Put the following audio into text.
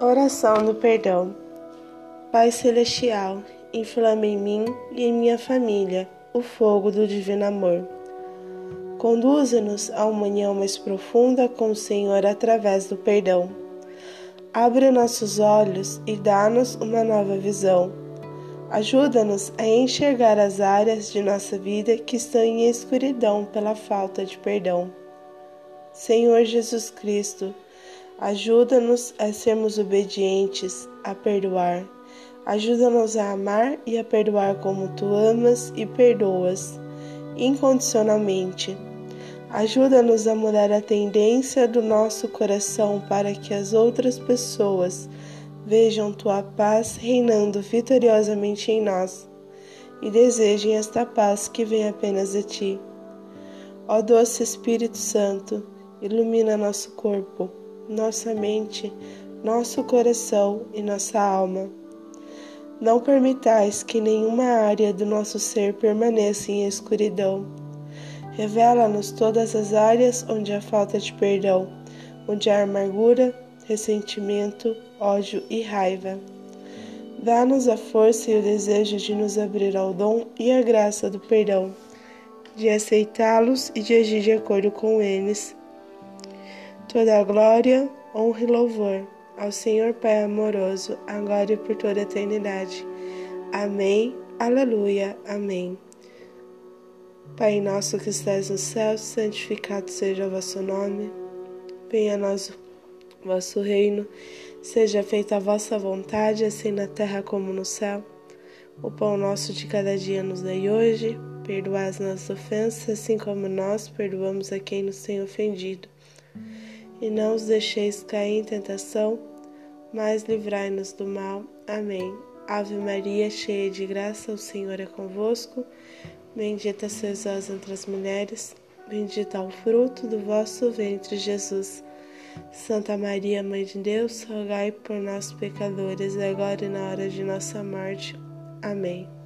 Oração do perdão. Pai celestial, inflama em mim e em minha família o fogo do divino amor. Conduza-nos a uma união mais profunda com o Senhor através do perdão. Abre nossos olhos e dá-nos uma nova visão. Ajuda-nos a enxergar as áreas de nossa vida que estão em escuridão pela falta de perdão. Senhor Jesus Cristo, Ajuda-nos a sermos obedientes, a perdoar. Ajuda-nos a amar e a perdoar como tu amas e perdoas, incondicionalmente. Ajuda-nos a mudar a tendência do nosso coração para que as outras pessoas vejam tua paz reinando vitoriosamente em nós e desejem esta paz que vem apenas de ti. Ó doce Espírito Santo, ilumina nosso corpo nossa mente, nosso coração e nossa alma. Não permitais que nenhuma área do nosso ser permaneça em escuridão. Revela-nos todas as áreas onde há falta de perdão, onde há amargura, ressentimento, ódio e raiva. Dá-nos a força e o desejo de nos abrir ao dom e à graça do perdão, de aceitá-los e de agir de acordo com eles Toda a glória, honra e louvor ao Senhor Pai amoroso, agora e por toda a eternidade. Amém. Aleluia. Amém. Pai nosso que estás no céu, santificado seja o vosso nome. Venha a nós o vosso reino. Seja feita a vossa vontade, assim na terra como no céu. O pão nosso de cada dia nos dai hoje. Perdoai as nossas ofensas, assim como nós perdoamos a quem nos tem ofendido e não os deixeis cair em tentação, mas livrai-nos do mal. Amém. Ave Maria, cheia de graça, o Senhor é convosco. Bendita sois vós entre as mulheres, bendito é o fruto do vosso ventre, Jesus. Santa Maria, Mãe de Deus, rogai por nós, pecadores, agora e na hora de nossa morte. Amém.